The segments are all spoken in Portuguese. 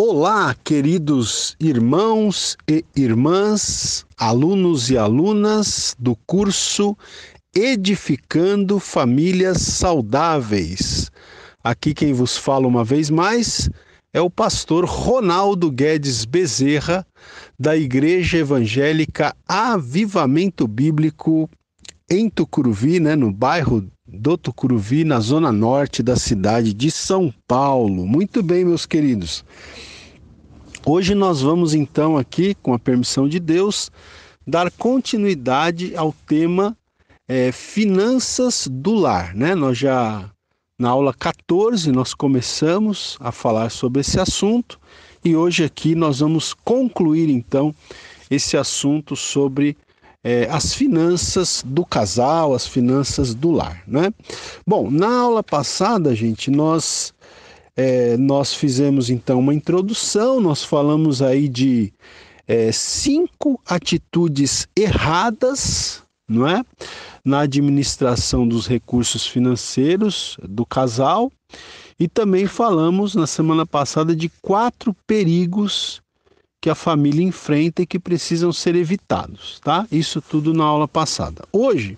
Olá, queridos irmãos e irmãs, alunos e alunas do curso Edificando Famílias Saudáveis. Aqui quem vos fala uma vez mais é o pastor Ronaldo Guedes Bezerra, da Igreja Evangélica Avivamento Bíblico em Tucuruvi, né, no bairro do Tucuruvi, na zona norte da cidade de São Paulo. Muito bem, meus queridos. Hoje nós vamos então aqui, com a permissão de Deus, dar continuidade ao tema é, finanças do lar, né? Nós já na aula 14 nós começamos a falar sobre esse assunto e hoje aqui nós vamos concluir então esse assunto sobre é, as finanças do casal, as finanças do lar, né? Bom, na aula passada, gente, nós é, nós fizemos então uma introdução, nós falamos aí de é, cinco atitudes erradas, não é? Na administração dos recursos financeiros do casal. E também falamos na semana passada de quatro perigos que a família enfrenta e que precisam ser evitados, tá? Isso tudo na aula passada. Hoje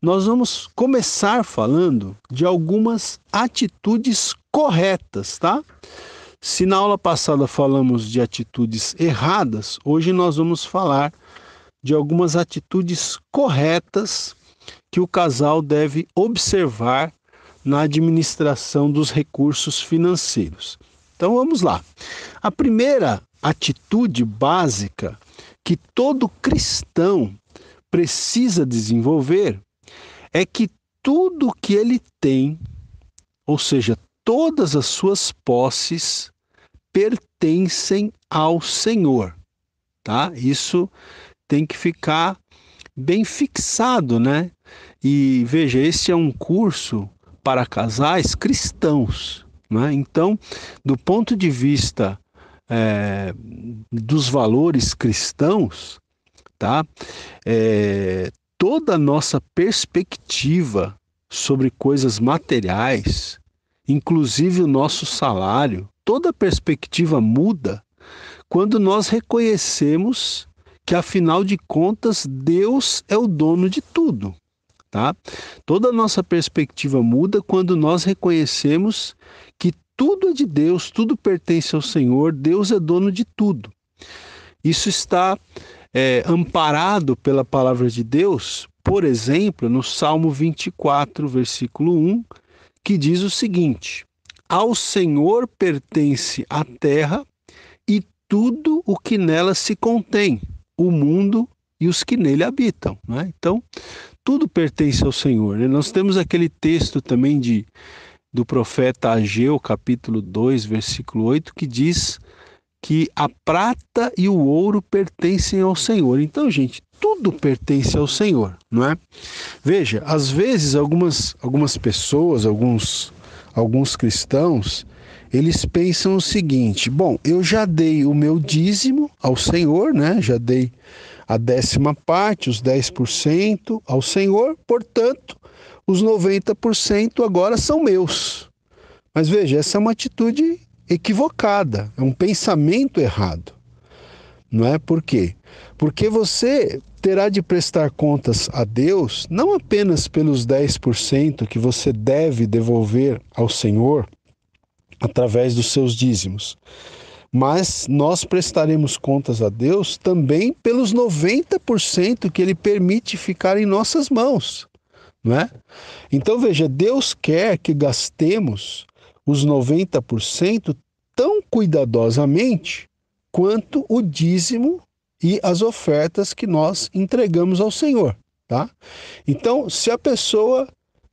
nós vamos começar falando de algumas atitudes corretas, tá? Se na aula passada falamos de atitudes erradas, hoje nós vamos falar de algumas atitudes corretas que o casal deve observar na administração dos recursos financeiros. Então vamos lá. A primeira atitude básica que todo cristão precisa desenvolver é que tudo que ele tem, ou seja, todas as suas posses pertencem ao Senhor, tá? Isso tem que ficar bem fixado, né? E veja, esse é um curso para casais cristãos, né? Então, do ponto de vista é, dos valores cristãos, tá? É, toda a nossa perspectiva sobre coisas materiais, inclusive o nosso salário, toda perspectiva muda quando nós reconhecemos que afinal de contas Deus é o dono de tudo, tá? Toda a nossa perspectiva muda quando nós reconhecemos que tudo é de Deus, tudo pertence ao Senhor, Deus é dono de tudo. Isso está é, amparado pela palavra de Deus, por exemplo, no Salmo 24, versículo 1, que diz o seguinte: Ao Senhor pertence a terra e tudo o que nela se contém, o mundo e os que nele habitam. Né? Então, tudo pertence ao Senhor. Né? Nós temos aquele texto também de do profeta Ageu, capítulo 2, versículo 8, que diz que a prata e o ouro pertencem ao Senhor. Então, gente, tudo pertence ao Senhor, não é? Veja, às vezes algumas, algumas pessoas, alguns, alguns cristãos, eles pensam o seguinte: bom, eu já dei o meu dízimo ao Senhor, né? Já dei a décima parte, os 10% ao Senhor, portanto, os 90% agora são meus. Mas veja, essa é uma atitude equivocada, é um pensamento errado. Não é por quê? Porque você terá de prestar contas a Deus não apenas pelos 10% que você deve devolver ao Senhor através dos seus dízimos, mas nós prestaremos contas a Deus também pelos 90% que ele permite ficar em nossas mãos, é? Então veja, Deus quer que gastemos os 90% tão cuidadosamente quanto o dízimo e as ofertas que nós entregamos ao Senhor, tá? Então, se a pessoa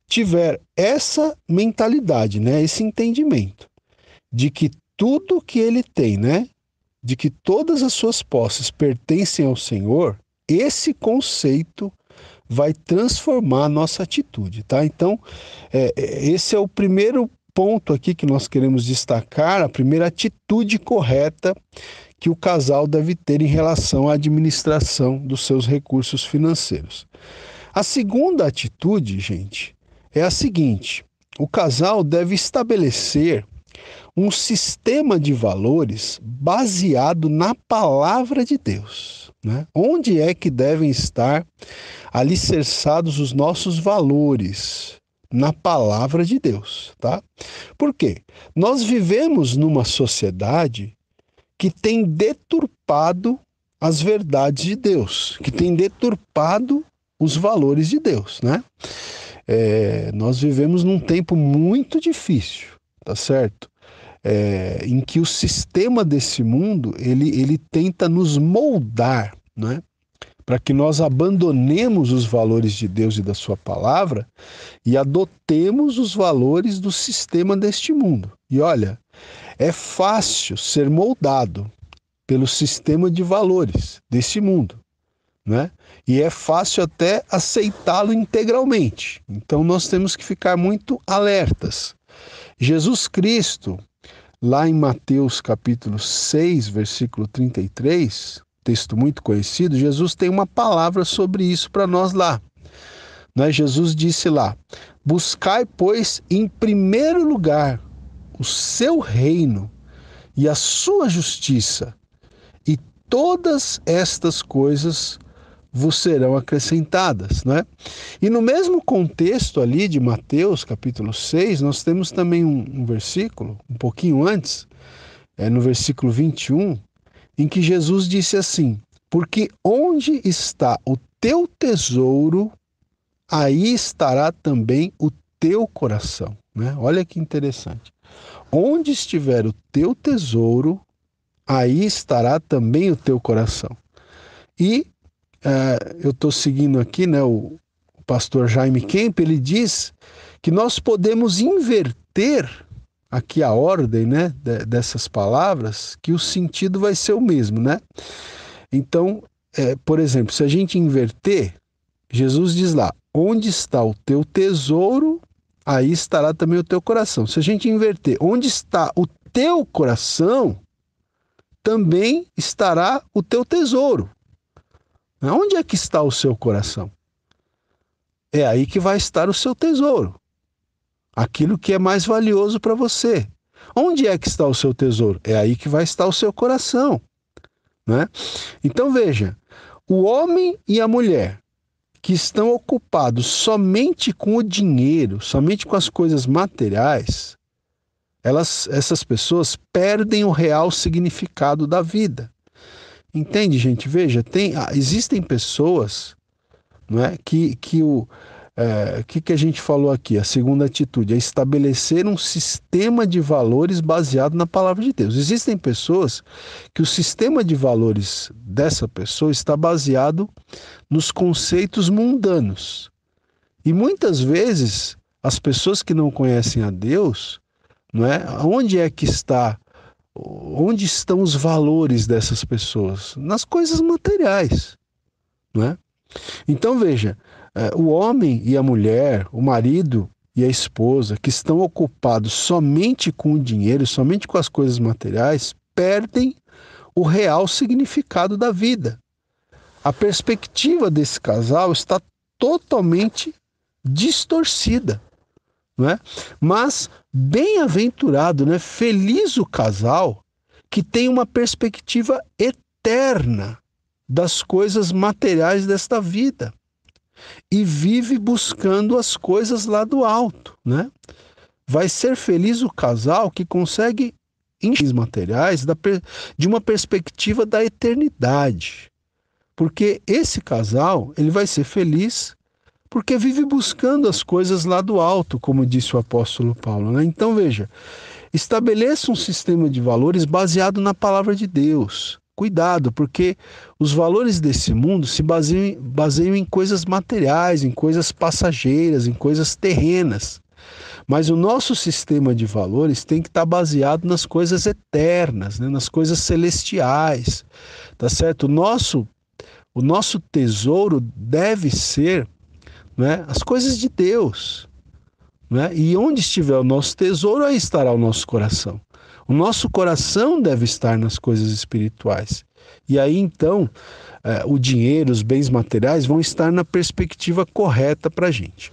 tiver essa mentalidade, né, esse entendimento de que tudo que ele tem, né, de que todas as suas posses pertencem ao Senhor, esse conceito vai transformar a nossa atitude, tá? Então, é, é esse é o primeiro ponto aqui que nós queremos destacar, a primeira atitude correta que o casal deve ter em relação à administração dos seus recursos financeiros. A segunda atitude, gente, é a seguinte: o casal deve estabelecer um sistema de valores baseado na palavra de Deus. Né? Onde é que devem estar alicerçados os nossos valores? Na palavra de Deus, tá? Por quê? Nós vivemos numa sociedade que tem deturpado as verdades de Deus, que tem deturpado os valores de Deus, né? É, nós vivemos num tempo muito difícil, tá certo? É, em que o sistema desse mundo ele, ele tenta nos moldar, né? para que nós abandonemos os valores de Deus e da Sua palavra e adotemos os valores do sistema deste mundo. E olha, é fácil ser moldado pelo sistema de valores desse mundo, né? E é fácil até aceitá-lo integralmente. Então nós temos que ficar muito alertas. Jesus Cristo, lá em Mateus capítulo 6, versículo 33, texto muito conhecido, Jesus tem uma palavra sobre isso para nós lá. Né? Jesus disse lá: Buscai, pois, em primeiro lugar o seu reino e a sua justiça, e todas estas coisas vos serão acrescentadas, né? E no mesmo contexto ali de Mateus, capítulo 6, nós temos também um, um versículo, um pouquinho antes, é no versículo 21, em que Jesus disse assim: Porque onde está o teu tesouro, aí estará também o teu coração. Né? Olha que interessante. Onde estiver o teu tesouro, aí estará também o teu coração. E uh, eu estou seguindo aqui, né, o, o pastor Jaime Kemp, ele diz que nós podemos inverter aqui a ordem né, dessas palavras, que o sentido vai ser o mesmo. Né? Então, é, por exemplo, se a gente inverter, Jesus diz lá: onde está o teu tesouro, aí estará também o teu coração. Se a gente inverter, onde está o teu coração, também estará o teu tesouro. Onde é que está o seu coração? É aí que vai estar o seu tesouro aquilo que é mais valioso para você. Onde é que está o seu tesouro? É aí que vai estar o seu coração. Né? Então veja: o homem e a mulher que estão ocupados somente com o dinheiro, somente com as coisas materiais, elas, essas pessoas perdem o real significado da vida. Entende, gente? Veja, tem, ah, existem pessoas não é, que, que o, é, que, que a gente falou aqui? A segunda atitude é estabelecer um sistema de valores baseado na palavra de Deus. Existem pessoas que o sistema de valores dessa pessoa está baseado nos conceitos mundanos. E muitas vezes as pessoas que não conhecem a Deus, não é? Onde é que está onde estão os valores dessas pessoas? Nas coisas materiais, não é? Então veja, é, o homem e a mulher, o marido e a esposa, que estão ocupados somente com o dinheiro, somente com as coisas materiais, perdem o real significado da vida. A perspectiva desse casal está totalmente distorcida, não é? Mas bem-aventurado, né? Feliz o casal que tem uma perspectiva eterna das coisas materiais desta vida e vive buscando as coisas lá do alto, né? Vai ser feliz o casal que consegue encher materiais de uma perspectiva da eternidade. Porque esse casal, ele vai ser feliz porque vive buscando as coisas lá do alto, como disse o apóstolo Paulo. Né? Então veja, estabeleça um sistema de valores baseado na palavra de Deus. Cuidado, porque os valores desse mundo se baseiam, baseiam em coisas materiais, em coisas passageiras, em coisas terrenas. Mas o nosso sistema de valores tem que estar baseado nas coisas eternas, né? nas coisas celestiais, tá certo? O nosso, o nosso tesouro deve ser né, as coisas de Deus. Né? E onde estiver o nosso tesouro, aí estará o nosso coração. O nosso coração deve estar nas coisas espirituais. E aí então é, o dinheiro, os bens materiais vão estar na perspectiva correta para a gente.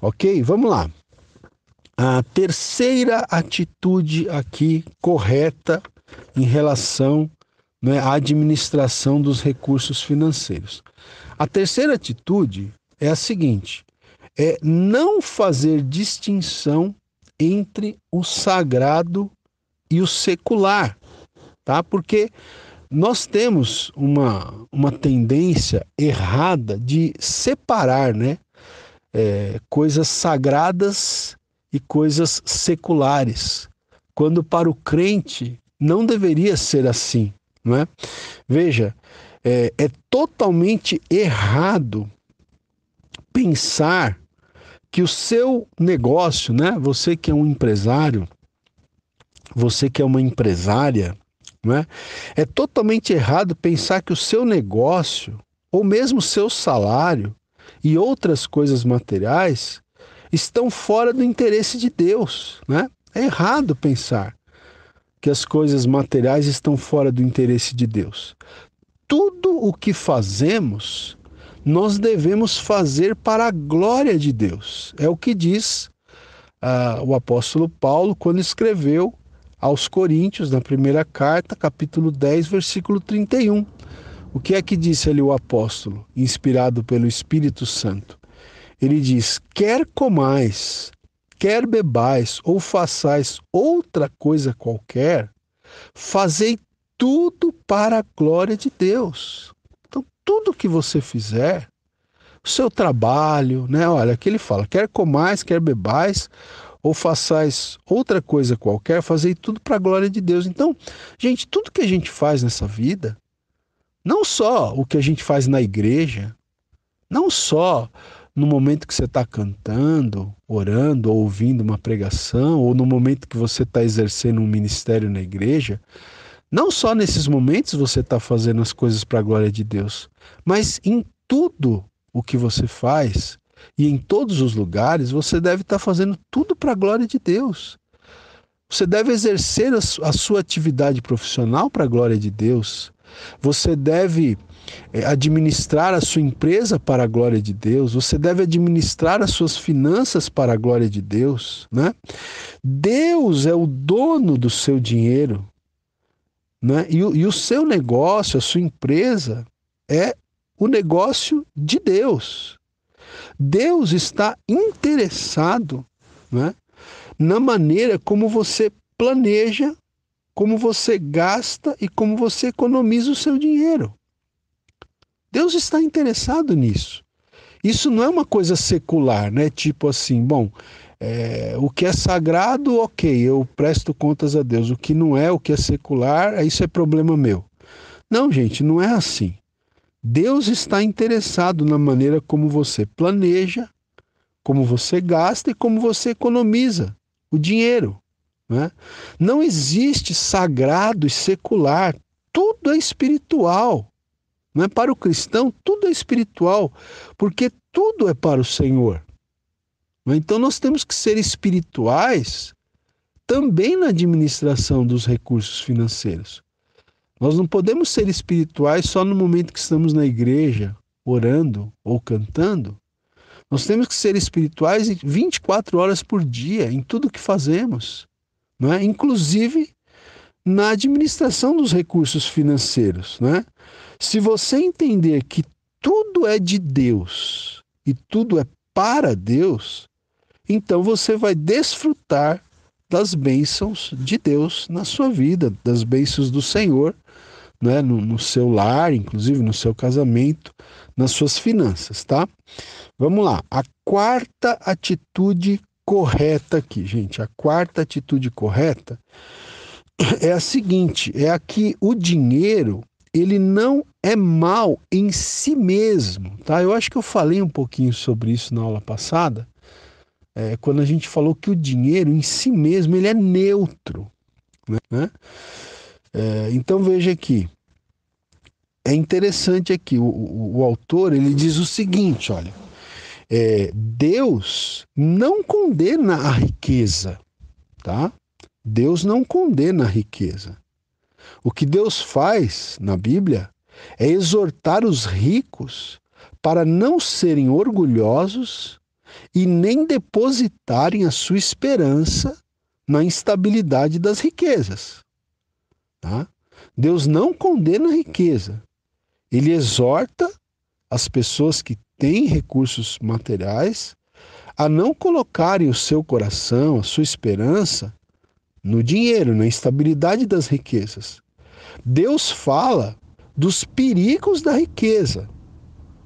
Ok? Vamos lá. a terceira atitude aqui correta em relação né, à administração dos recursos financeiros. A terceira atitude é a seguinte: é não fazer distinção entre o sagrado e o secular, tá? Porque nós temos uma, uma tendência errada de separar, né? É, coisas sagradas e coisas seculares, quando para o crente não deveria ser assim, não é? Veja, é, é totalmente errado pensar que o seu negócio, né? Você que é um empresário, você que é uma empresária, né? É totalmente errado pensar que o seu negócio, ou mesmo o seu salário e outras coisas materiais, estão fora do interesse de Deus, né? É errado pensar que as coisas materiais estão fora do interesse de Deus. Tudo o que fazemos nós devemos fazer para a glória de Deus. É o que diz uh, o apóstolo Paulo quando escreveu aos Coríntios, na primeira carta, capítulo 10, versículo 31. O que é que disse ali o apóstolo, inspirado pelo Espírito Santo? Ele diz: quer comais, quer bebais ou façais outra coisa qualquer, fazei tudo para a glória de Deus tudo que você fizer, o seu trabalho, né? Olha, aqui ele fala: quer comais, quer bebais, ou façais outra coisa qualquer, fazei tudo para a glória de Deus. Então, gente, tudo que a gente faz nessa vida, não só o que a gente faz na igreja, não só no momento que você está cantando, orando, ou ouvindo uma pregação, ou no momento que você está exercendo um ministério na igreja, não só nesses momentos você está fazendo as coisas para a glória de Deus, mas em tudo o que você faz e em todos os lugares, você deve estar tá fazendo tudo para a glória de Deus. Você deve exercer a sua atividade profissional para a glória de Deus. Você deve eh, administrar a sua empresa para a glória de Deus. Você deve administrar as suas finanças para a glória de Deus, né? Deus é o dono do seu dinheiro. Né? E, e o seu negócio, a sua empresa, é o negócio de Deus. Deus está interessado né, na maneira como você planeja, como você gasta e como você economiza o seu dinheiro. Deus está interessado nisso. Isso não é uma coisa secular, né? Tipo assim, bom, é, o que é sagrado, ok, eu presto contas a Deus. O que não é, o que é secular, isso é problema meu. Não, gente, não é assim. Deus está interessado na maneira como você planeja, como você gasta e como você economiza o dinheiro. Né? Não existe sagrado e secular, tudo é espiritual. Não é para o cristão, tudo é espiritual, porque tudo é para o Senhor. Então nós temos que ser espirituais também na administração dos recursos financeiros. Nós não podemos ser espirituais só no momento que estamos na igreja, orando ou cantando. Nós temos que ser espirituais 24 horas por dia em tudo que fazemos, não é? Inclusive na administração dos recursos financeiros, não é? Se você entender que tudo é de Deus e tudo é para Deus, então você vai desfrutar das bênçãos de Deus na sua vida, das bênçãos do Senhor, né, no, no seu lar, inclusive no seu casamento, nas suas finanças, tá? Vamos lá. A quarta atitude correta aqui, gente. A quarta atitude correta é a seguinte: é a que o dinheiro ele não é mal em si mesmo, tá? Eu acho que eu falei um pouquinho sobre isso na aula passada, é, quando a gente falou que o dinheiro em si mesmo ele é neutro. Né? É, então veja aqui, é interessante aqui, o, o, o autor ele diz o seguinte, olha, é, Deus não condena a riqueza, tá? Deus não condena a riqueza. O que Deus faz na Bíblia é exortar os ricos para não serem orgulhosos e nem depositarem a sua esperança na instabilidade das riquezas. Tá? Deus não condena a riqueza, ele exorta as pessoas que têm recursos materiais a não colocarem o seu coração, a sua esperança no dinheiro, na instabilidade das riquezas. Deus fala dos perigos da riqueza.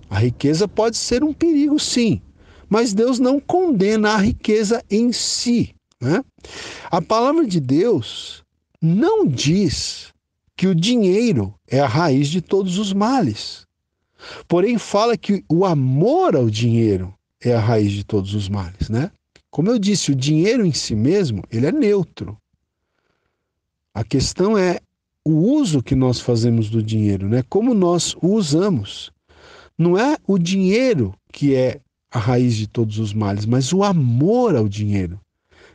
A riqueza pode ser um perigo, sim, mas Deus não condena a riqueza em si. Né? A palavra de Deus não diz que o dinheiro é a raiz de todos os males. Porém, fala que o amor ao dinheiro é a raiz de todos os males, né? Como eu disse, o dinheiro em si mesmo, ele é neutro. A questão é o uso que nós fazemos do dinheiro, né? Como nós o usamos. Não é o dinheiro que é a raiz de todos os males, mas o amor ao dinheiro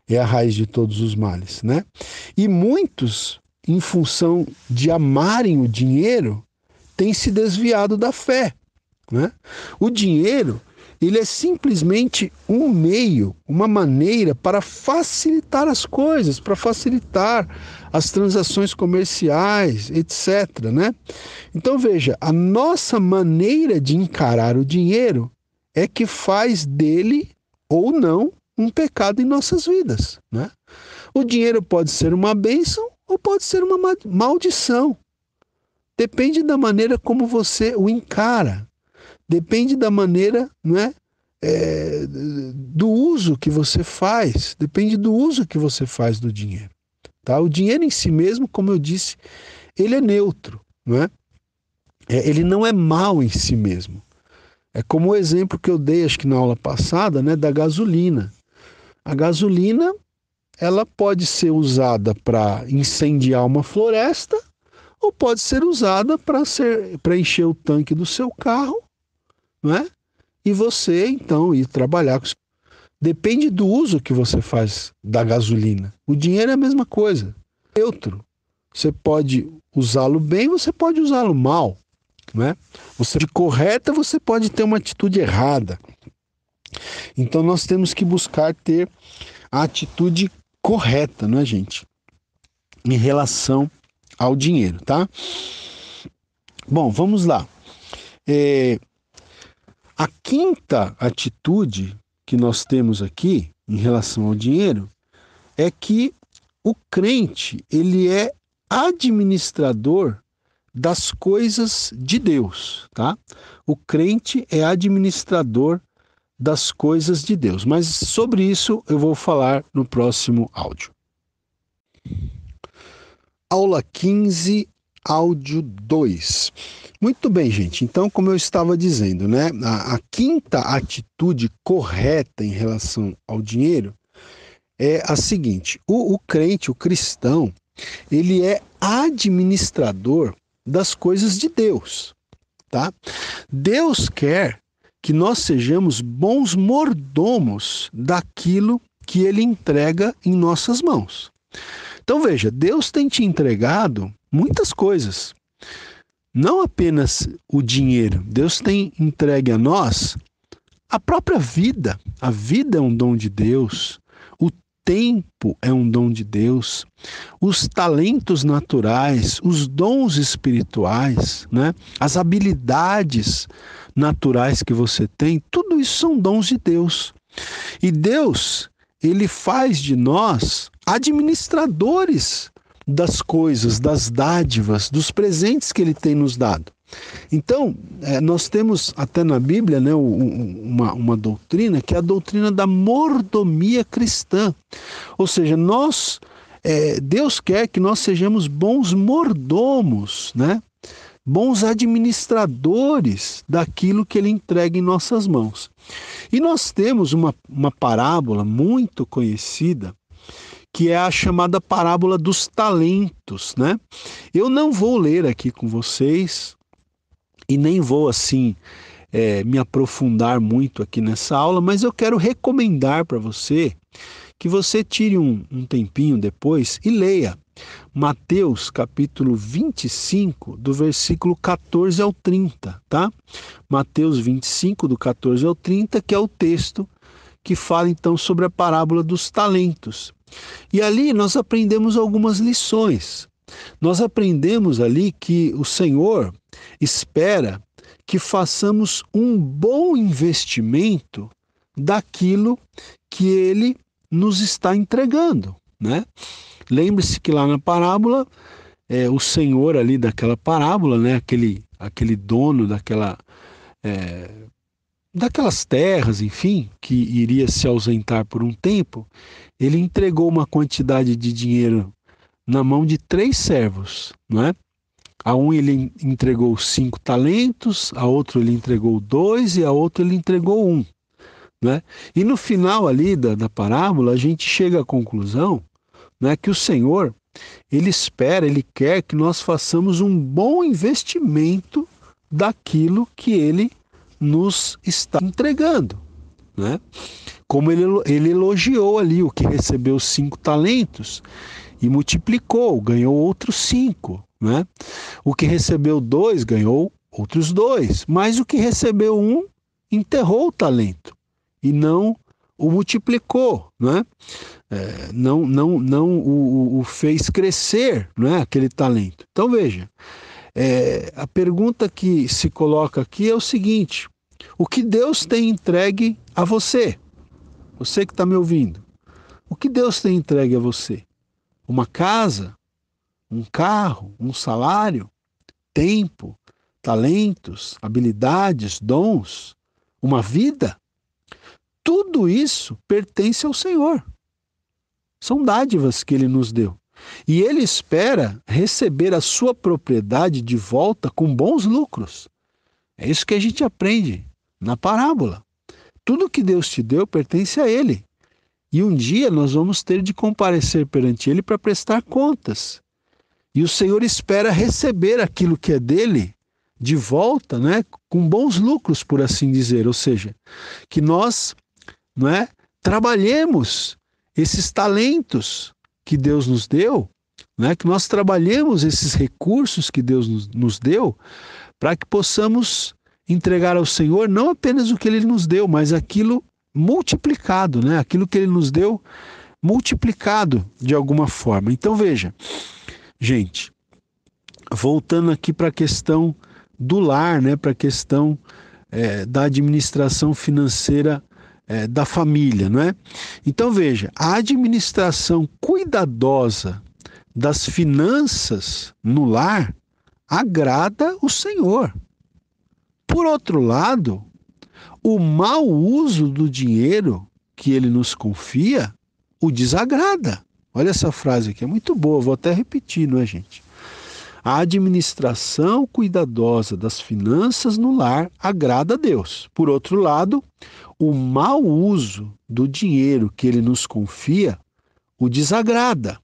é a raiz de todos os males, né? E muitos, em função de amarem o dinheiro, têm se desviado da fé, né? O dinheiro, ele é simplesmente um meio, uma maneira para facilitar as coisas, para facilitar as transações comerciais, etc. Né? Então veja, a nossa maneira de encarar o dinheiro é que faz dele ou não um pecado em nossas vidas. Né? O dinheiro pode ser uma bênção ou pode ser uma maldição. Depende da maneira como você o encara. Depende da maneira, não é? do uso que você faz. Depende do uso que você faz do dinheiro. Tá? O dinheiro em si mesmo, como eu disse, ele é neutro, não é? é ele não é mal em si mesmo. É como o exemplo que eu dei, acho que na aula passada, né, da gasolina. A gasolina, ela pode ser usada para incendiar uma floresta ou pode ser usada para encher o tanque do seu carro, não é? E você então ir trabalhar com Depende do uso que você faz da gasolina. O dinheiro é a mesma coisa. Neutro. Você pode usá-lo bem, você pode usá-lo mal. Né? Você de correta, você pode ter uma atitude errada. Então nós temos que buscar ter a atitude correta, não é, gente? Em relação ao dinheiro, tá? Bom, vamos lá. É, a quinta atitude que nós temos aqui em relação ao dinheiro é que o crente, ele é administrador das coisas de Deus, tá? O crente é administrador das coisas de Deus. Mas sobre isso eu vou falar no próximo áudio. Aula 15, áudio 2. Muito bem, gente. Então, como eu estava dizendo, né, a, a quinta atitude correta em relação ao dinheiro é a seguinte: o, o crente, o cristão, ele é administrador das coisas de Deus, tá? Deus quer que nós sejamos bons mordomos daquilo que ele entrega em nossas mãos. Então veja, Deus tem te entregado muitas coisas não apenas o dinheiro. Deus tem entregue a nós a própria vida. A vida é um dom de Deus. Tempo é um dom de Deus. Os talentos naturais, os dons espirituais, né? As habilidades naturais que você tem, tudo isso são dons de Deus. E Deus, ele faz de nós administradores das coisas, das dádivas, dos presentes que ele tem nos dado. Então, é, nós temos até na Bíblia né, uma, uma doutrina que é a doutrina da mordomia cristã. Ou seja, nós, é, Deus quer que nós sejamos bons mordomos, né? bons administradores daquilo que ele entrega em nossas mãos. E nós temos uma, uma parábola muito conhecida que é a chamada parábola dos talentos, né? Eu não vou ler aqui com vocês e nem vou assim é, me aprofundar muito aqui nessa aula, mas eu quero recomendar para você que você tire um, um tempinho depois e leia Mateus capítulo 25, do versículo 14 ao 30, tá? Mateus 25, do 14 ao 30, que é o texto que fala então sobre a parábola dos talentos. E ali nós aprendemos algumas lições. Nós aprendemos ali que o Senhor espera que façamos um bom investimento daquilo que ele nos está entregando, né? Lembre-se que lá na parábola, é, o Senhor ali daquela parábola, né, aquele, aquele dono daquela, é, daquelas terras, enfim, que iria se ausentar por um tempo, ele entregou uma quantidade de dinheiro na mão de três servos, não é? A um ele entregou cinco talentos, a outro ele entregou dois e a outro ele entregou um. Né? E no final ali da, da parábola, a gente chega à conclusão né, que o Senhor, ele espera, ele quer que nós façamos um bom investimento daquilo que ele nos está entregando. Né? Como ele, ele elogiou ali o que recebeu cinco talentos e multiplicou, ganhou outros cinco. Né? O que recebeu dois ganhou outros dois, mas o que recebeu um enterrou o talento e não o multiplicou, né? É, não, não, não o, o, fez crescer, né? Aquele talento. Então veja, é, a pergunta que se coloca aqui é o seguinte: o que Deus tem entregue a você? Você que está me ouvindo, o que Deus tem entregue a você? Uma casa, um carro, um salário, tempo, talentos, habilidades, dons, uma vida? Tudo isso pertence ao Senhor. São dádivas que ele nos deu. E ele espera receber a sua propriedade de volta com bons lucros. É isso que a gente aprende na parábola. Tudo que Deus te deu pertence a ele. E um dia nós vamos ter de comparecer perante ele para prestar contas. E o Senhor espera receber aquilo que é dele de volta, né, com bons lucros, por assim dizer, ou seja, que nós, não é, trabalhemos esses talentos que Deus nos deu, né, que nós trabalhemos esses recursos que Deus nos, nos deu, para que possamos entregar ao Senhor não apenas o que Ele nos deu, mas aquilo multiplicado, né, aquilo que Ele nos deu multiplicado de alguma forma. Então veja, gente, voltando aqui para a questão do lar, né, para a questão é, da administração financeira é, da família, não é? Então veja, a administração cuidadosa das finanças no lar agrada o Senhor. Por outro lado, o mau uso do dinheiro que ele nos confia o desagrada. Olha essa frase aqui, é muito boa, vou até repetir, não é, gente? A administração cuidadosa das finanças no lar agrada a Deus. Por outro lado, o mau uso do dinheiro que ele nos confia o desagrada,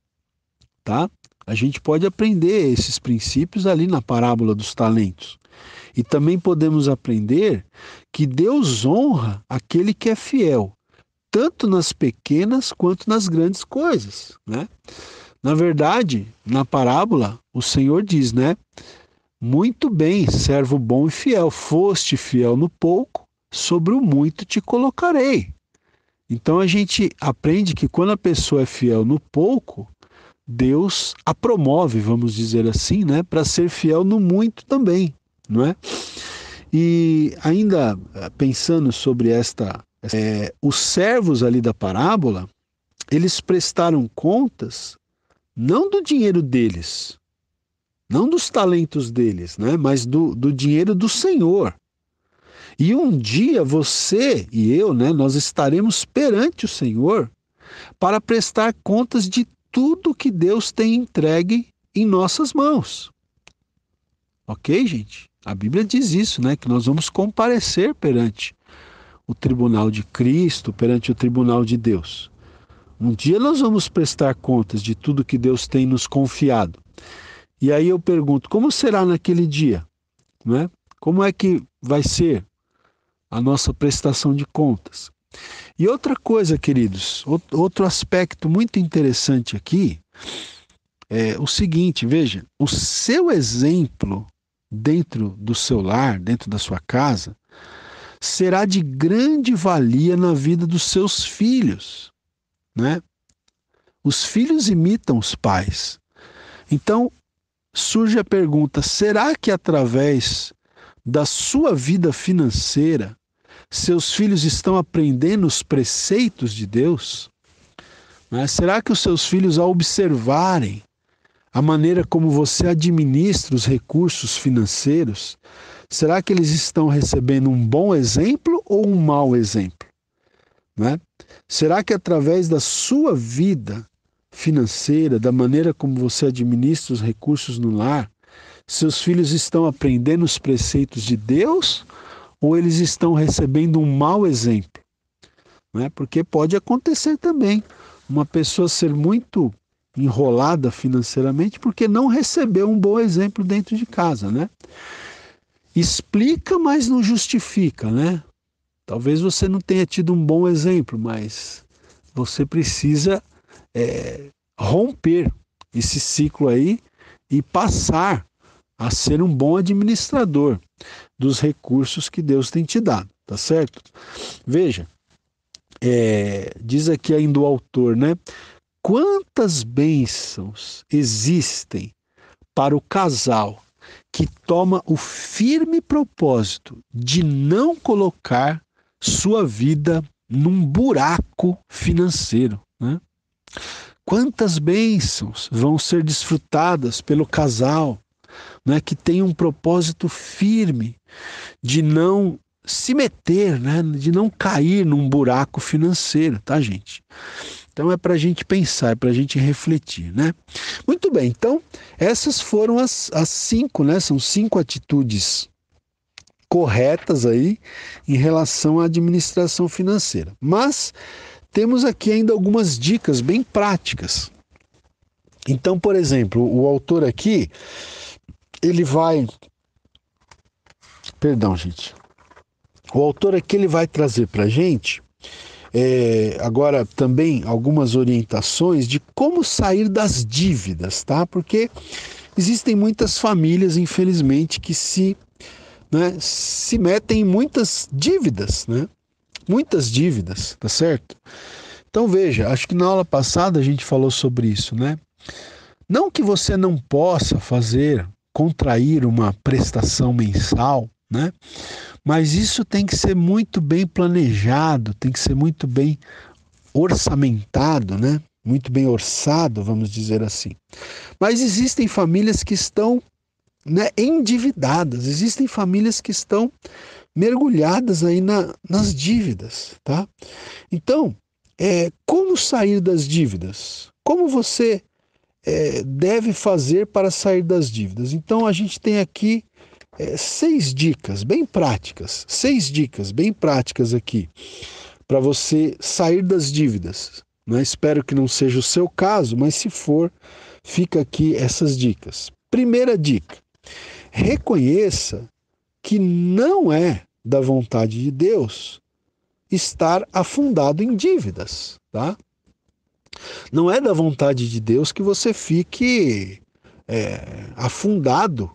tá? A gente pode aprender esses princípios ali na parábola dos talentos. E também podemos aprender que Deus honra aquele que é fiel, tanto nas pequenas quanto nas grandes coisas, né? Na verdade, na parábola, o Senhor diz, né? Muito bem, servo bom e fiel, foste fiel no pouco, sobre o muito te colocarei. Então a gente aprende que quando a pessoa é fiel no pouco, Deus a promove, vamos dizer assim, né, para ser fiel no muito também, não é? E ainda eh, pensando sobre esta é, os servos ali da parábola, eles prestaram contas não do dinheiro deles, não dos talentos deles, né? mas do, do dinheiro do Senhor. E um dia você e eu, né, nós estaremos perante o Senhor para prestar contas de tudo que Deus tem entregue em nossas mãos. Ok, gente? A Bíblia diz isso, né? Que nós vamos comparecer perante o tribunal de Cristo, perante o tribunal de Deus. Um dia nós vamos prestar contas de tudo que Deus tem nos confiado. E aí eu pergunto, como será naquele dia? Não é? Como é que vai ser a nossa prestação de contas? E outra coisa, queridos, outro aspecto muito interessante aqui é o seguinte: veja, o seu exemplo dentro do seu lar, dentro da sua casa, será de grande valia na vida dos seus filhos, né? Os filhos imitam os pais. Então, surge a pergunta: será que através da sua vida financeira, seus filhos estão aprendendo os preceitos de Deus? Né? Será que os seus filhos, ao observarem a maneira como você administra os recursos financeiros, será que eles estão recebendo um bom exemplo ou um mau exemplo? Né? Será que através da sua vida financeira, da maneira como você administra os recursos no lar, seus filhos estão aprendendo os preceitos de Deus ou eles estão recebendo um mau exemplo? Né? Porque pode acontecer também uma pessoa ser muito enrolada financeiramente porque não recebeu um bom exemplo dentro de casa, né? Explica, mas não justifica, né? Talvez você não tenha tido um bom exemplo, mas você precisa é, romper esse ciclo aí e passar a ser um bom administrador dos recursos que Deus tem te dado, tá certo? Veja, é, diz aqui ainda o autor, né? Quantas bênçãos existem para o casal que toma o firme propósito de não colocar sua vida num buraco financeiro, né? Quantas bênçãos vão ser desfrutadas pelo casal, né, que tem um propósito firme de não se meter, né, de não cair num buraco financeiro, tá, gente? Então é para a gente pensar, é para a gente refletir, né? Muito bem, então essas foram as, as cinco, né? São cinco atitudes corretas aí em relação à administração financeira. Mas temos aqui ainda algumas dicas bem práticas. Então, por exemplo, o autor aqui, ele vai. Perdão, gente. O autor aqui ele vai trazer para gente é, agora também algumas orientações de como sair das dívidas, tá? Porque existem muitas famílias, infelizmente, que se, né, se metem em muitas dívidas, né? muitas dívidas, tá certo? Então veja, acho que na aula passada a gente falou sobre isso, né? Não que você não possa fazer, contrair uma prestação mensal, né? Mas isso tem que ser muito bem planejado, tem que ser muito bem orçamentado, né? Muito bem orçado, vamos dizer assim. Mas existem famílias que estão né, endividadas, existem famílias que estão mergulhadas aí na, nas dívidas, tá? Então, é, como sair das dívidas? Como você é, deve fazer para sair das dívidas? Então, a gente tem aqui é, seis dicas bem práticas, seis dicas bem práticas aqui para você sair das dívidas. Né? Espero que não seja o seu caso, mas se for, fica aqui essas dicas. Primeira dica: reconheça que não é da vontade de Deus estar afundado em dívidas, tá? Não é da vontade de Deus que você fique é, afundado,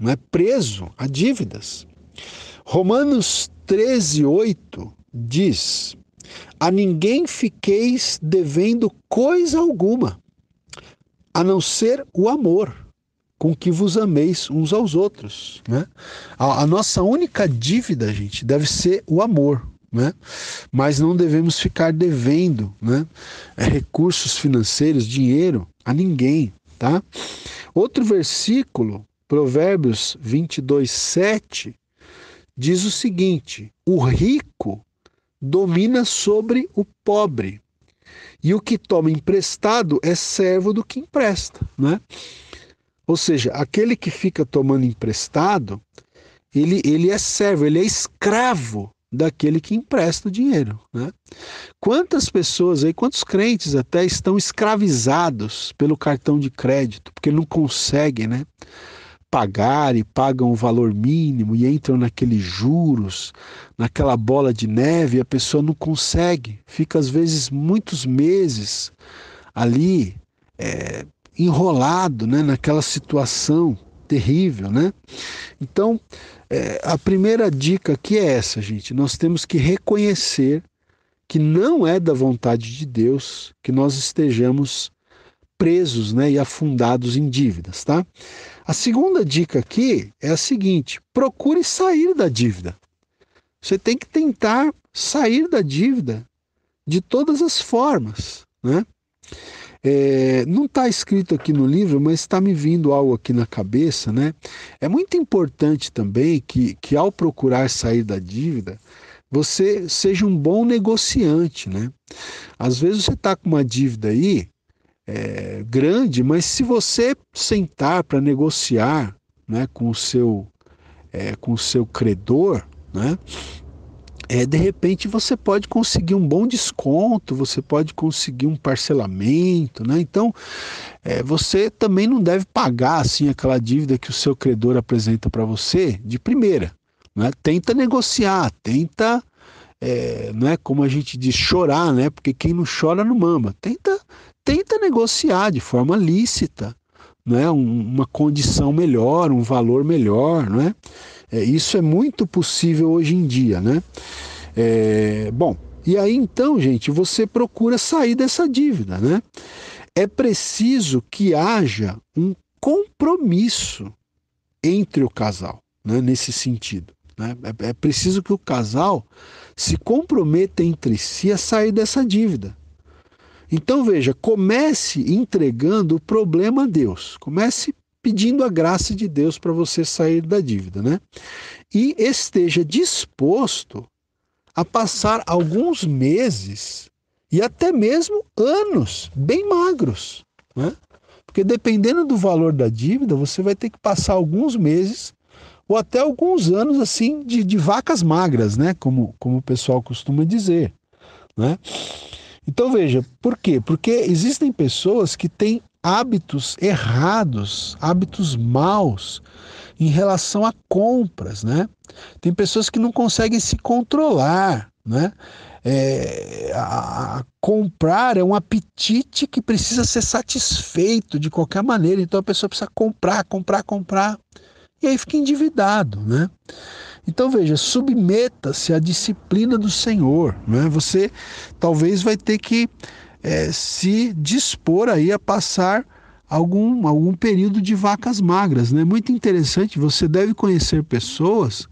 não é preso a dívidas. Romanos 13, 8 diz: A ninguém fiqueis devendo coisa alguma, a não ser o amor com que vos ameis uns aos outros. Né? A, a nossa única dívida, gente, deve ser o amor. Né? Mas não devemos ficar devendo né? Recursos financeiros, dinheiro a ninguém. Tá? Outro versículo, Provérbios 22, 7, diz o seguinte: O rico domina sobre o pobre, e o que toma emprestado é servo do que empresta. Né? Ou seja, aquele que fica tomando emprestado, ele, ele é servo, ele é escravo daquele que empresta o dinheiro. Né? Quantas pessoas aí, quantos crentes até estão escravizados pelo cartão de crédito, porque não conseguem né, pagar e pagam o valor mínimo e entram naqueles juros, naquela bola de neve, a pessoa não consegue, fica às vezes muitos meses ali é, enrolado né, naquela situação terrível, né? Então, é, a primeira dica aqui é essa, gente. Nós temos que reconhecer que não é da vontade de Deus que nós estejamos presos né, e afundados em dívidas, tá? A segunda dica aqui é a seguinte: procure sair da dívida. Você tem que tentar sair da dívida de todas as formas, né? É, não está escrito aqui no livro, mas está me vindo algo aqui na cabeça, né? É muito importante também que, que ao procurar sair da dívida, você seja um bom negociante, né? Às vezes você está com uma dívida aí é, grande, mas se você sentar para negociar, né, com o seu é, com o seu credor, né? É, de repente você pode conseguir um bom desconto, você pode conseguir um parcelamento, né? Então é, você também não deve pagar assim aquela dívida que o seu credor apresenta para você de primeira. Né? Tenta negociar, tenta, é, não é como a gente diz, chorar, né? Porque quem não chora não mama. Tenta, tenta negociar de forma lícita, né? Um, uma condição melhor, um valor melhor, não é? É, isso é muito possível hoje em dia, né? É, bom, e aí então, gente, você procura sair dessa dívida, né? É preciso que haja um compromisso entre o casal, né, nesse sentido. Né? É, é preciso que o casal se comprometa entre si a sair dessa dívida. Então veja, comece entregando o problema a Deus. Comece pedindo a graça de Deus para você sair da dívida, né? E esteja disposto a passar alguns meses e até mesmo anos bem magros, né? Porque dependendo do valor da dívida, você vai ter que passar alguns meses ou até alguns anos assim de, de vacas magras, né? Como, como o pessoal costuma dizer, né? Então veja, por quê? Porque existem pessoas que têm hábitos errados, hábitos maus em relação a compras, né? Tem pessoas que não conseguem se controlar, né? É, a, a comprar é um apetite que precisa ser satisfeito de qualquer maneira. Então a pessoa precisa comprar, comprar, comprar e aí fica endividado, né? Então veja, submeta-se à disciplina do Senhor, né? Você talvez vai ter que é, se dispor aí a passar algum, algum período de vacas magras. Né? Muito interessante, você deve conhecer pessoas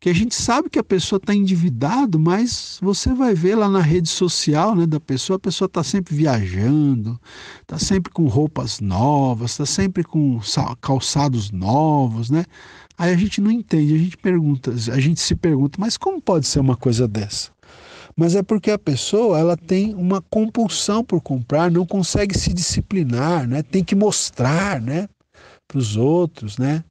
que a gente sabe que a pessoa está endividado, mas você vai ver lá na rede social né, da pessoa, a pessoa está sempre viajando, está sempre com roupas novas, está sempre com calçados novos, né? Aí a gente não entende, a gente pergunta, a gente se pergunta, mas como pode ser uma coisa dessa? mas é porque a pessoa ela tem uma compulsão por comprar, não consegue se disciplinar, né? Tem que mostrar, né, para os outros, né?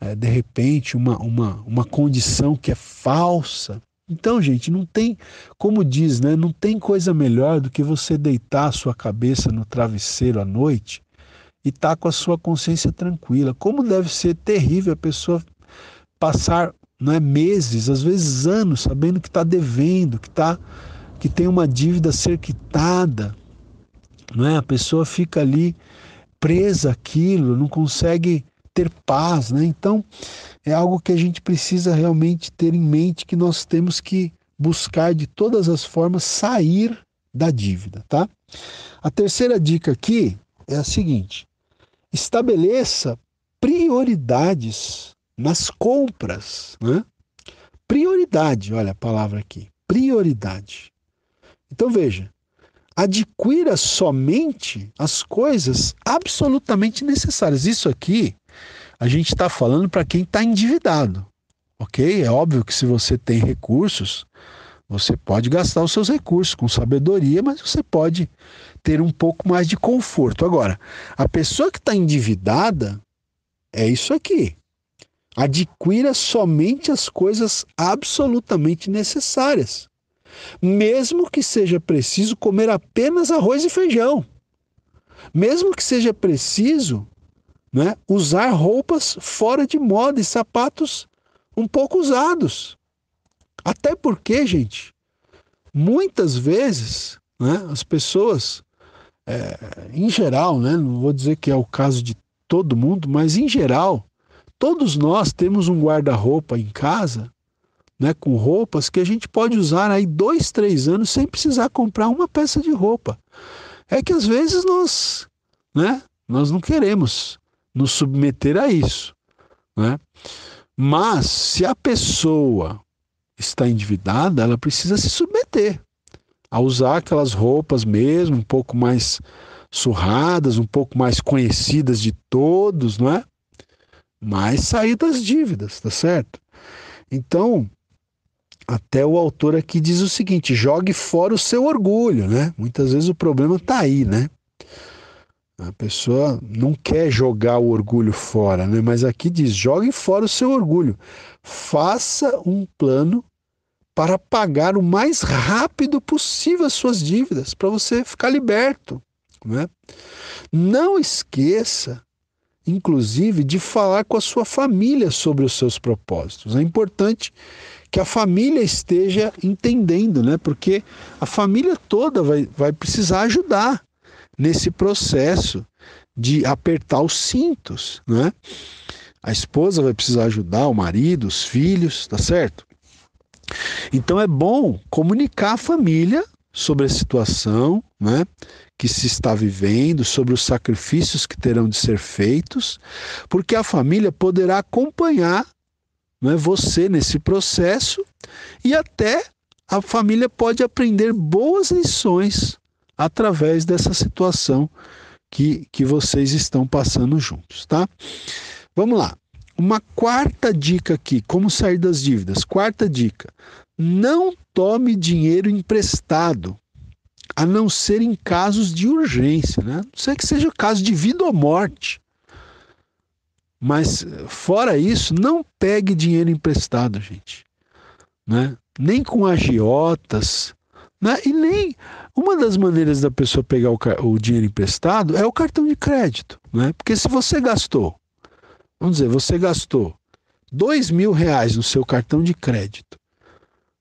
É, de repente uma, uma, uma condição que é falsa. Então, gente, não tem, como diz, né? Não tem coisa melhor do que você deitar a sua cabeça no travesseiro à noite e estar tá com a sua consciência tranquila. Como deve ser terrível a pessoa passar não é meses, às vezes anos, sabendo que está devendo, que tá, que tem uma dívida a ser quitada, não é? A pessoa fica ali presa aquilo, não consegue ter paz, né? Então é algo que a gente precisa realmente ter em mente que nós temos que buscar de todas as formas sair da dívida, tá? A terceira dica aqui é a seguinte: estabeleça prioridades nas compras. Né? Prioridade, olha a palavra aqui, prioridade. Então veja, adquira somente as coisas absolutamente necessárias. Isso aqui a gente está falando para quem está endividado, ok? É óbvio que se você tem recursos, você pode gastar os seus recursos com sabedoria, mas você pode ter um pouco mais de conforto. Agora, a pessoa que está endividada é isso aqui. Adquira somente as coisas absolutamente necessárias, mesmo que seja preciso comer apenas arroz e feijão, mesmo que seja preciso né, usar roupas fora de moda e sapatos um pouco usados. Até porque, gente, muitas vezes né, as pessoas, é, em geral, né, não vou dizer que é o caso de todo mundo, mas em geral, todos nós temos um guarda-roupa em casa, né, com roupas que a gente pode usar aí dois, três anos sem precisar comprar uma peça de roupa. É que às vezes nós, né, nós não queremos nos submeter a isso, né? Mas se a pessoa está endividada, ela precisa se submeter a usar aquelas roupas mesmo, um pouco mais surradas, um pouco mais conhecidas de todos, não é? Mas sair das dívidas, tá certo? Então, até o autor aqui diz o seguinte: jogue fora o seu orgulho, né? Muitas vezes o problema está aí, né? A pessoa não quer jogar o orgulho fora, né? Mas aqui diz: jogue fora o seu orgulho. Faça um plano para pagar o mais rápido possível as suas dívidas, para você ficar liberto. Né? Não esqueça, inclusive, de falar com a sua família sobre os seus propósitos. É importante que a família esteja entendendo, né? porque a família toda vai, vai precisar ajudar nesse processo de apertar os cintos, né? A esposa vai precisar ajudar o marido, os filhos, tá certo? Então é bom comunicar à família sobre a situação, né, que se está vivendo, sobre os sacrifícios que terão de ser feitos, porque a família poderá acompanhar né, você nesse processo e até a família pode aprender boas lições através dessa situação que, que vocês estão passando juntos, tá? Vamos lá. Uma quarta dica aqui, como sair das dívidas. Quarta dica: não tome dinheiro emprestado, a não ser em casos de urgência, né? Não sei que seja o caso de vida ou morte. Mas fora isso, não pegue dinheiro emprestado, gente. Né? Nem com agiotas, né? E nem uma das maneiras da pessoa pegar o, o, dinheiro emprestado é o cartão de crédito, né? Porque se você gastou, vamos dizer, você gastou dois mil reais no seu cartão de crédito,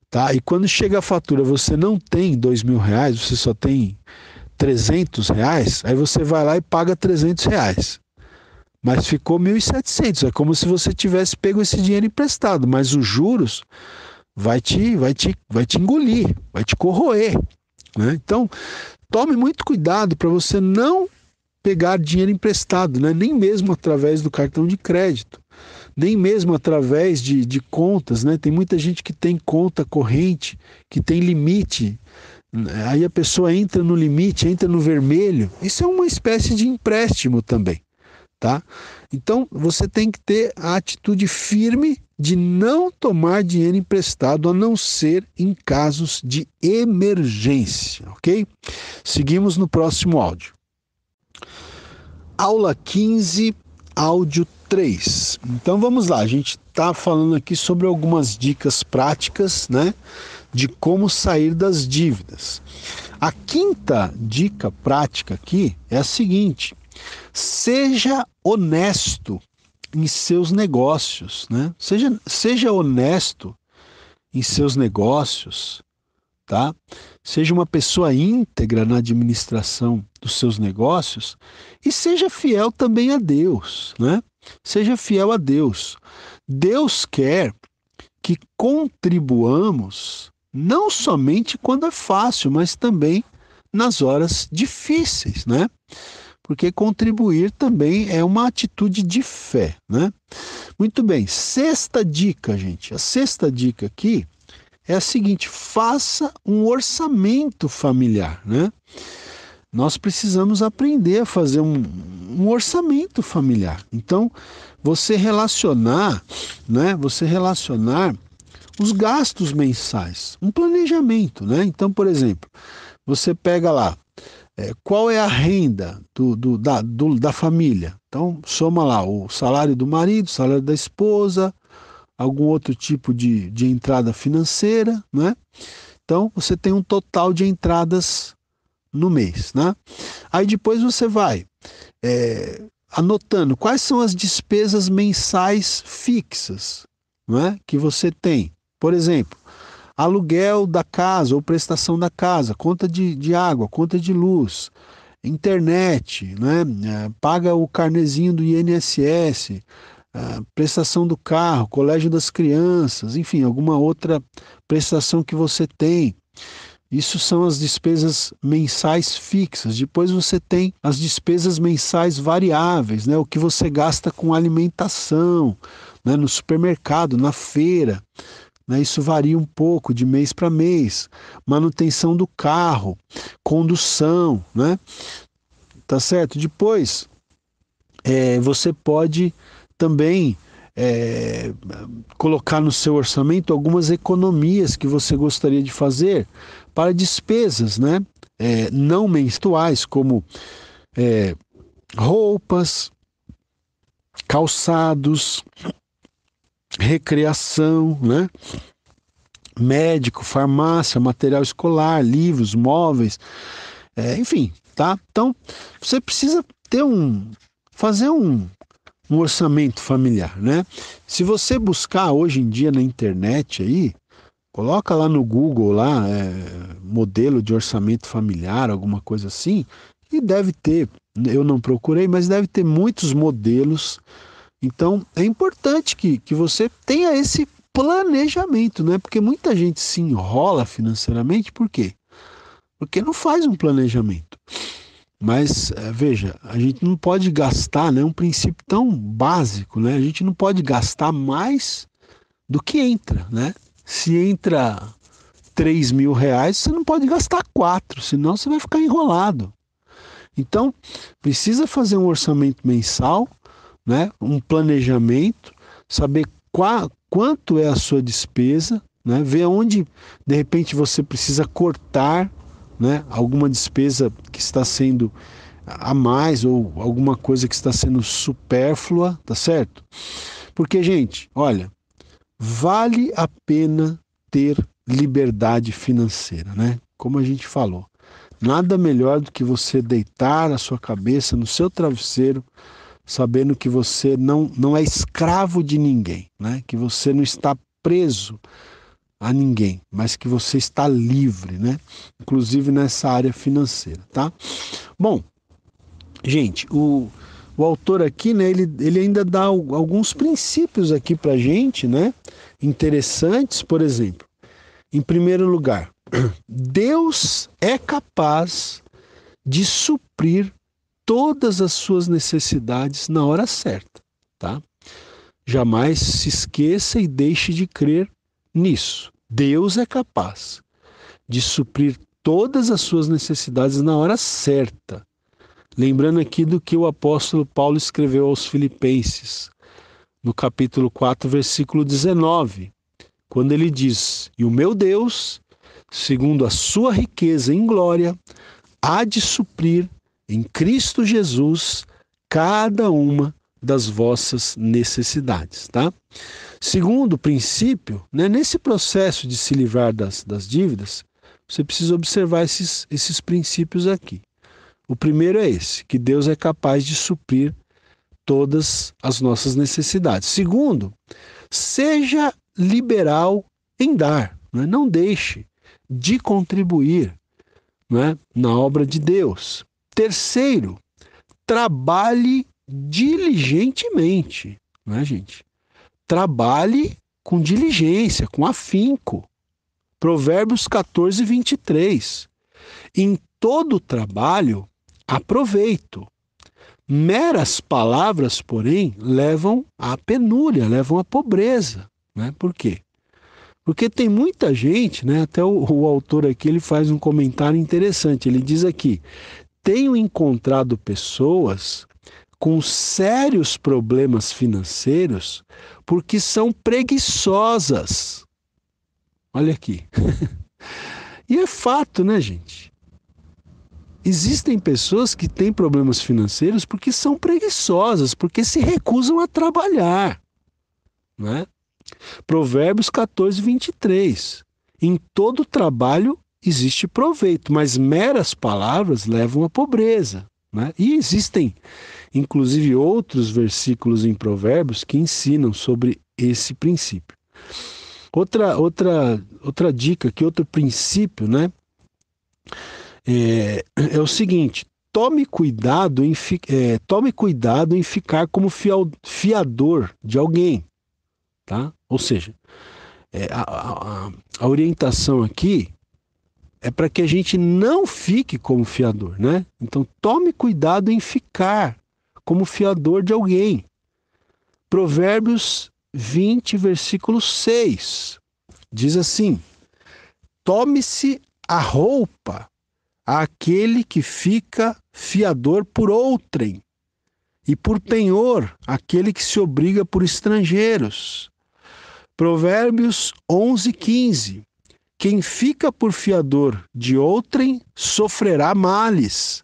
tá? E quando chega a fatura você não tem dois mil reais, você só tem 300 reais, aí você vai lá e paga 300 reais. Mas ficou 1.700, é como se você tivesse pego esse dinheiro emprestado, mas os juros vai te, vai te, vai te engolir, vai te corroer. Né? Então, tome muito cuidado para você não pegar dinheiro emprestado, né? nem mesmo através do cartão de crédito, nem mesmo através de, de contas. Né? Tem muita gente que tem conta corrente, que tem limite. Aí a pessoa entra no limite, entra no vermelho. Isso é uma espécie de empréstimo também. Tá? Então você tem que ter a atitude firme de não tomar dinheiro emprestado a não ser em casos de emergência, ok? Seguimos no próximo áudio. Aula 15, áudio 3. Então vamos lá, a gente está falando aqui sobre algumas dicas práticas, né? De como sair das dívidas. A quinta dica prática aqui é a seguinte: seja honesto em seus negócios, né? Seja, seja honesto em seus negócios, tá? Seja uma pessoa íntegra na administração dos seus negócios e seja fiel também a Deus, né? Seja fiel a Deus. Deus quer que contribuamos não somente quando é fácil, mas também nas horas difíceis, né? Porque contribuir também é uma atitude de fé, né? Muito bem, sexta dica, gente. A sexta dica aqui é a seguinte: faça um orçamento familiar, né? Nós precisamos aprender a fazer um, um orçamento familiar. Então, você relacionar, né? Você relacionar os gastos mensais, um planejamento, né? Então, por exemplo, você pega lá é, qual é a renda do, do, da, do, da família? Então, soma lá o salário do marido, o salário da esposa, algum outro tipo de, de entrada financeira, né? Então, você tem um total de entradas no mês, né? Aí depois você vai é, anotando quais são as despesas mensais fixas, não é? Que você tem. Por exemplo, aluguel da casa ou prestação da casa, conta de, de água, conta de luz, internet, né? É, paga o carnezinho do INSS, prestação do carro, colégio das crianças, enfim, alguma outra prestação que você tem. Isso são as despesas mensais fixas. Depois você tem as despesas mensais variáveis, né? O que você gasta com alimentação, né? no supermercado, na feira. Né? Isso varia um pouco de mês para mês. Manutenção do carro, condução, né? Tá certo? Depois é, você pode também é, colocar no seu orçamento algumas economias que você gostaria de fazer para despesas né? É, não menstruais, como é, roupas, calçados, recreação, né? médico, farmácia, material escolar, livros, móveis, é, enfim, tá? Então você precisa ter um, fazer um, um orçamento familiar, né? Se você buscar hoje em dia na internet aí, coloca lá no Google lá é, modelo de orçamento familiar, alguma coisa assim, e deve ter. Eu não procurei, mas deve ter muitos modelos. Então é importante que, que você tenha esse planejamento, né? Porque muita gente se enrola financeiramente, por quê? Porque não faz um planejamento. Mas é, veja, a gente não pode gastar, né? Um princípio tão básico, né? A gente não pode gastar mais do que entra, né? Se entra 3 mil reais, você não pode gastar quatro, senão você vai ficar enrolado. Então, precisa fazer um orçamento mensal, né? Um planejamento, saber qual, quanto é a sua despesa, né? Ver onde de repente você precisa cortar né? alguma despesa que está sendo a mais ou alguma coisa que está sendo supérflua, tá certo? Porque, gente, olha, vale a pena ter liberdade financeira, né? Como a gente falou. Nada melhor do que você deitar a sua cabeça no seu travesseiro, sabendo que você não, não é escravo de ninguém, né? Que você não está preso a ninguém, mas que você está livre, né? Inclusive nessa área financeira, tá? Bom, gente, o, o autor aqui, né, ele, ele ainda dá alguns princípios aqui para gente, né? Interessantes, por exemplo. Em primeiro lugar, Deus é capaz de suprir todas as suas necessidades na hora certa, tá? Jamais se esqueça e deixe de crer nisso. Deus é capaz de suprir todas as suas necessidades na hora certa. Lembrando aqui do que o apóstolo Paulo escreveu aos Filipenses, no capítulo 4, versículo 19, quando ele diz: E o meu Deus, segundo a sua riqueza em glória, há de suprir em Cristo Jesus cada uma das vossas necessidades, tá? Segundo princípio, né, nesse processo de se livrar das, das dívidas, você precisa observar esses, esses princípios aqui. O primeiro é esse, que Deus é capaz de suprir todas as nossas necessidades. Segundo, seja liberal em dar, né? não deixe de contribuir né, na obra de Deus. Terceiro, trabalhe diligentemente, não é, gente? Trabalhe com diligência, com afinco. Provérbios 14, 23. Em todo trabalho, aproveito. Meras palavras, porém, levam à penúria, levam à pobreza. Né? Por quê? Porque tem muita gente, né? até o, o autor aqui ele faz um comentário interessante. Ele diz aqui: tenho encontrado pessoas com sérios problemas financeiros porque são preguiçosas. Olha aqui. e é fato, né, gente? Existem pessoas que têm problemas financeiros porque são preguiçosas, porque se recusam a trabalhar. Né? Provérbios 14, 23. Em todo trabalho existe proveito, mas meras palavras levam à pobreza. Né? E existem inclusive outros versículos em Provérbios que ensinam sobre esse princípio. Outra, outra, outra dica, que outro princípio, né? É, é o seguinte: tome cuidado em, é, tome cuidado em ficar como fiador de alguém, tá? Ou seja, é, a, a, a orientação aqui é para que a gente não fique como fiador, né? Então tome cuidado em ficar como fiador de alguém. Provérbios 20, versículo 6 diz assim: Tome-se a roupa àquele que fica fiador por outrem, e por penhor aquele que se obriga por estrangeiros. Provérbios 11, 15. Quem fica por fiador de outrem sofrerá males,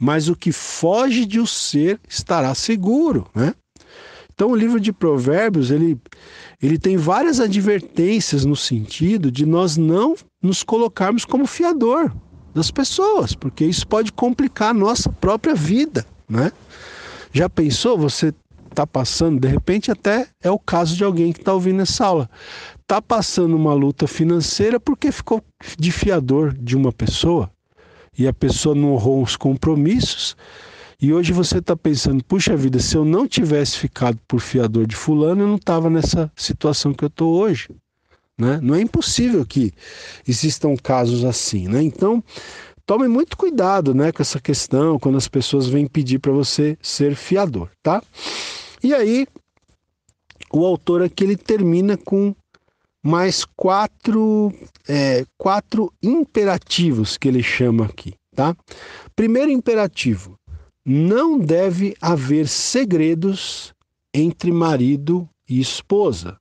mas o que foge de o ser estará seguro, né? Então o livro de Provérbios, ele, ele tem várias advertências no sentido de nós não nos colocarmos como fiador das pessoas, porque isso pode complicar a nossa própria vida, né? Já pensou você está passando, de repente até é o caso de alguém que está ouvindo essa aula, está passando uma luta financeira porque ficou de fiador de uma pessoa e a pessoa não honrou os compromissos. E hoje você está pensando, puxa vida, se eu não tivesse ficado por fiador de fulano, eu não estava nessa situação que eu estou hoje. Né? Não é impossível que existam casos assim. Né? Então, tome muito cuidado né, com essa questão quando as pessoas vêm pedir para você ser fiador. Tá? E aí, o autor aqui ele termina com mais quatro, é, quatro imperativos que ele chama aqui. Tá? Primeiro imperativo: não deve haver segredos entre marido e esposa.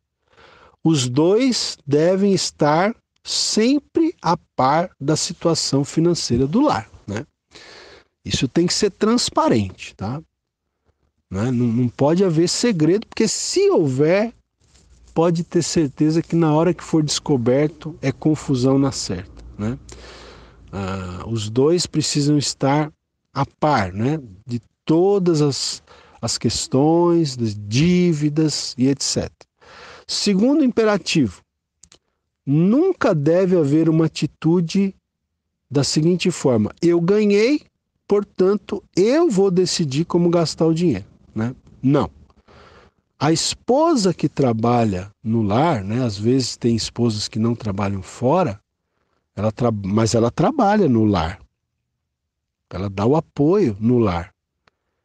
Os dois devem estar sempre a par da situação financeira do lar. Né? Isso tem que ser transparente, tá? Né? Não, não pode haver segredo, porque se houver, pode ter certeza que na hora que for descoberto é confusão na certa. Né? Ah, os dois precisam estar a par né? de todas as, as questões, das dívidas e etc. Segundo imperativo, nunca deve haver uma atitude da seguinte forma: eu ganhei, portanto, eu vou decidir como gastar o dinheiro. Né? Não. A esposa que trabalha no lar, né, às vezes tem esposas que não trabalham fora, ela tra mas ela trabalha no lar. Ela dá o apoio no lar.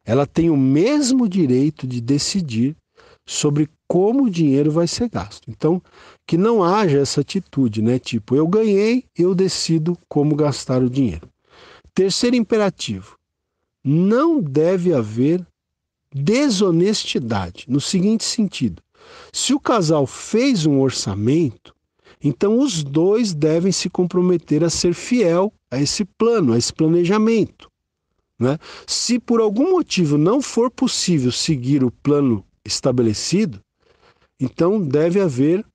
Ela tem o mesmo direito de decidir sobre como o dinheiro vai ser gasto. Então, que não haja essa atitude, né? Tipo, eu ganhei, eu decido como gastar o dinheiro. Terceiro imperativo: não deve haver desonestidade, no seguinte sentido: se o casal fez um orçamento, então os dois devem se comprometer a ser fiel a esse plano, a esse planejamento. Né? Se por algum motivo não for possível seguir o plano estabelecido, então deve haver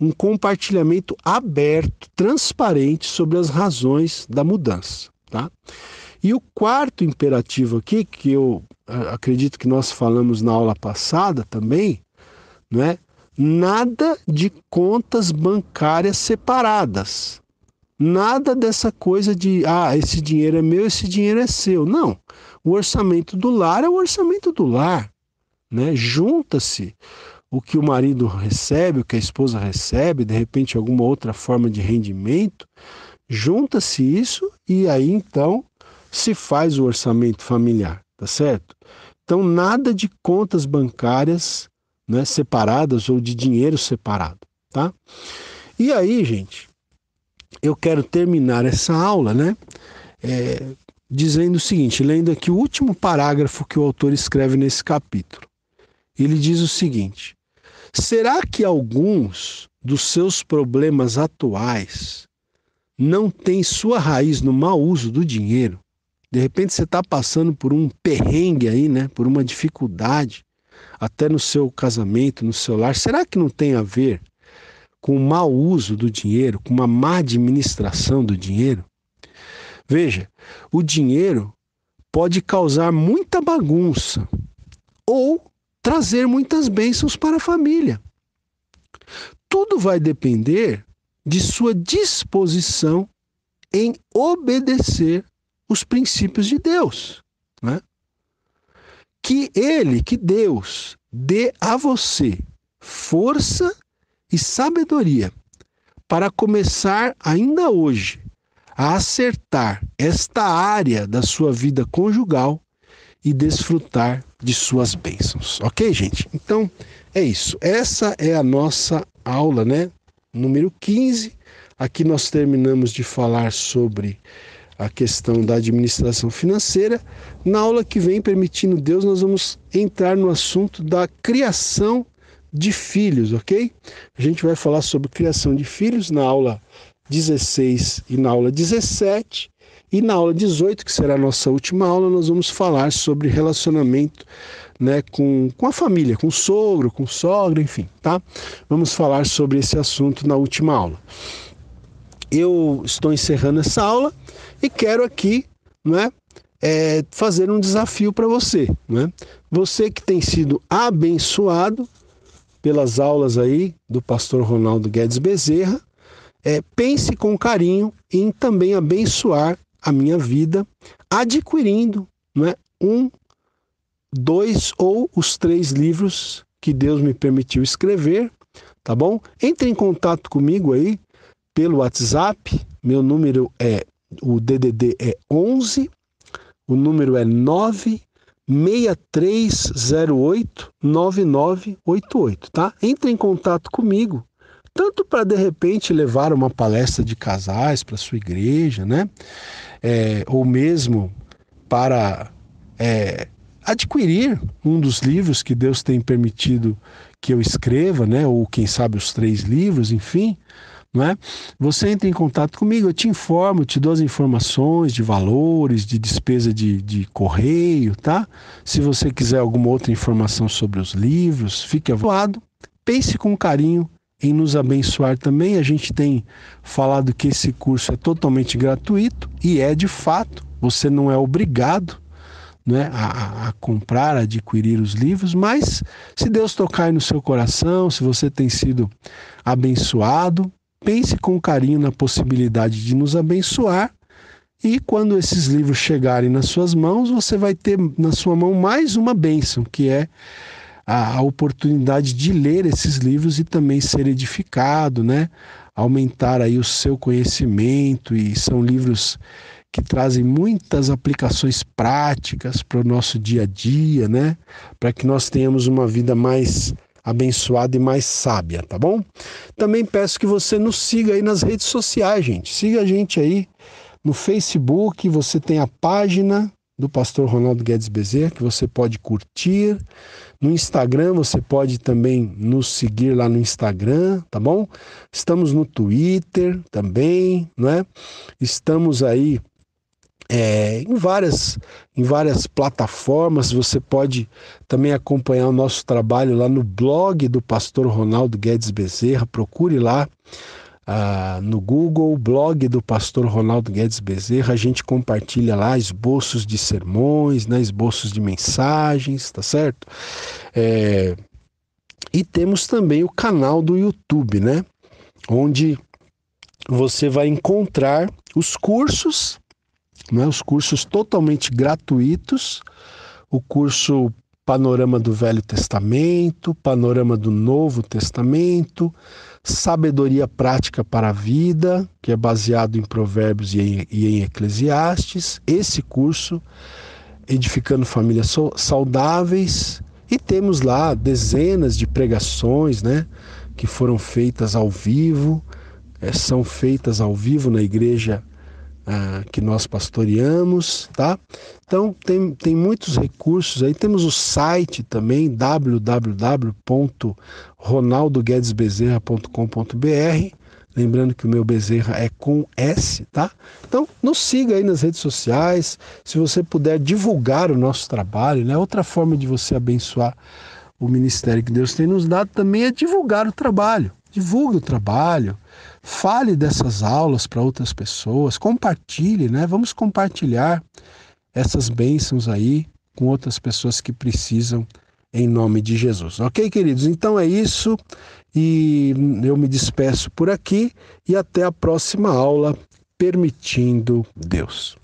um compartilhamento aberto, transparente sobre as razões da mudança. Tá? E o quarto imperativo aqui, que eu acredito que nós falamos na aula passada também, não é? Nada de contas bancárias separadas. Nada dessa coisa de, ah, esse dinheiro é meu, esse dinheiro é seu. Não. O orçamento do lar é o orçamento do lar. Né? Junta-se o que o marido recebe, o que a esposa recebe, de repente alguma outra forma de rendimento, junta-se isso e aí então se faz o orçamento familiar, tá certo? Então, nada de contas bancárias né, separadas ou de dinheiro separado, tá? E aí, gente, eu quero terminar essa aula, né, é, dizendo o seguinte, lendo aqui o último parágrafo que o autor escreve nesse capítulo. Ele diz o seguinte: será que alguns dos seus problemas atuais não têm sua raiz no mau uso do dinheiro? De repente você está passando por um perrengue aí, né? Por uma dificuldade, até no seu casamento, no seu lar. Será que não tem a ver com o mau uso do dinheiro, com uma má administração do dinheiro? Veja, o dinheiro pode causar muita bagunça ou trazer muitas bênçãos para a família. Tudo vai depender de sua disposição em obedecer os princípios de Deus, né? Que ele, que Deus, dê a você força e sabedoria para começar ainda hoje a acertar esta área da sua vida conjugal e desfrutar de suas bênçãos. Ok, gente? Então é isso. Essa é a nossa aula, né? Número 15. Aqui nós terminamos de falar sobre a questão da administração financeira. Na aula que vem, permitindo Deus, nós vamos entrar no assunto da criação de filhos, ok? A gente vai falar sobre criação de filhos na aula 16 e na aula 17. E na aula 18, que será a nossa última aula, nós vamos falar sobre relacionamento né, com, com a família, com o sogro, com sogra, enfim, tá? Vamos falar sobre esse assunto na última aula. Eu estou encerrando essa aula e quero aqui, né, é, fazer um desafio para você, né? Você que tem sido abençoado pelas aulas aí do pastor Ronaldo Guedes Bezerra, é, pense com carinho em também abençoar a minha vida adquirindo né, um, dois ou os três livros que Deus me permitiu escrever, tá bom? Entre em contato comigo aí pelo WhatsApp, meu número é o DDD é 11, o número é 96308 9988, tá? Entre em contato comigo, tanto para de repente levar uma palestra de casais para sua igreja, né? É, ou mesmo para é, adquirir um dos livros que Deus tem permitido que eu escreva, né? Ou quem sabe os três livros, enfim não é? Você entra em contato comigo, eu te informo, te dou as informações de valores, de despesa de, de correio, tá? Se você quiser alguma outra informação sobre os livros, fique avisado. Pense com carinho em nos abençoar também. A gente tem falado que esse curso é totalmente gratuito e é de fato. Você não é obrigado né, a, a, comprar, adquirir os livros, mas se Deus tocar no seu coração, se você tem sido abençoado, pense com carinho na possibilidade de nos abençoar. E quando esses livros chegarem nas suas mãos, você vai ter na sua mão mais uma bênção, que é a, a oportunidade de ler esses livros e também ser edificado, né? Aumentar aí o seu conhecimento e são livros que trazem muitas aplicações práticas para o nosso dia a dia, né? Para que nós tenhamos uma vida mais abençoada e mais sábia, tá bom? Também peço que você nos siga aí nas redes sociais, gente. Siga a gente aí no Facebook, você tem a página do pastor Ronaldo Guedes Bezerra que você pode curtir. No Instagram, você pode também nos seguir lá no Instagram, tá bom? Estamos no Twitter também, né? Estamos aí é, em, várias, em várias plataformas. Você pode também acompanhar o nosso trabalho lá no blog do pastor Ronaldo Guedes Bezerra. Procure lá ah, no Google, blog do pastor Ronaldo Guedes Bezerra. A gente compartilha lá esboços de sermões, né, esboços de mensagens, tá certo? É, e temos também o canal do YouTube, né? Onde você vai encontrar os cursos né, os cursos totalmente gratuitos, o curso Panorama do Velho Testamento, Panorama do Novo Testamento, Sabedoria Prática para a Vida, que é baseado em Provérbios e em, e em Eclesiastes, esse curso, Edificando Famílias Saudáveis, e temos lá dezenas de pregações, né, que foram feitas ao vivo, é, são feitas ao vivo na igreja ah, que nós pastoreamos, tá? Então tem, tem muitos recursos aí. Temos o site também www.ronaldoguedesbezerra.com.br. Lembrando que o meu Bezerra é com S, tá? Então, nos siga aí nas redes sociais. Se você puder divulgar o nosso trabalho, né? Outra forma de você abençoar o ministério que Deus tem nos dado também é divulgar o trabalho. Divulgue o trabalho, Fale dessas aulas para outras pessoas, compartilhe, né? Vamos compartilhar essas bênçãos aí com outras pessoas que precisam em nome de Jesus. Ok, queridos? Então é isso e eu me despeço por aqui e até a próxima aula, permitindo Deus.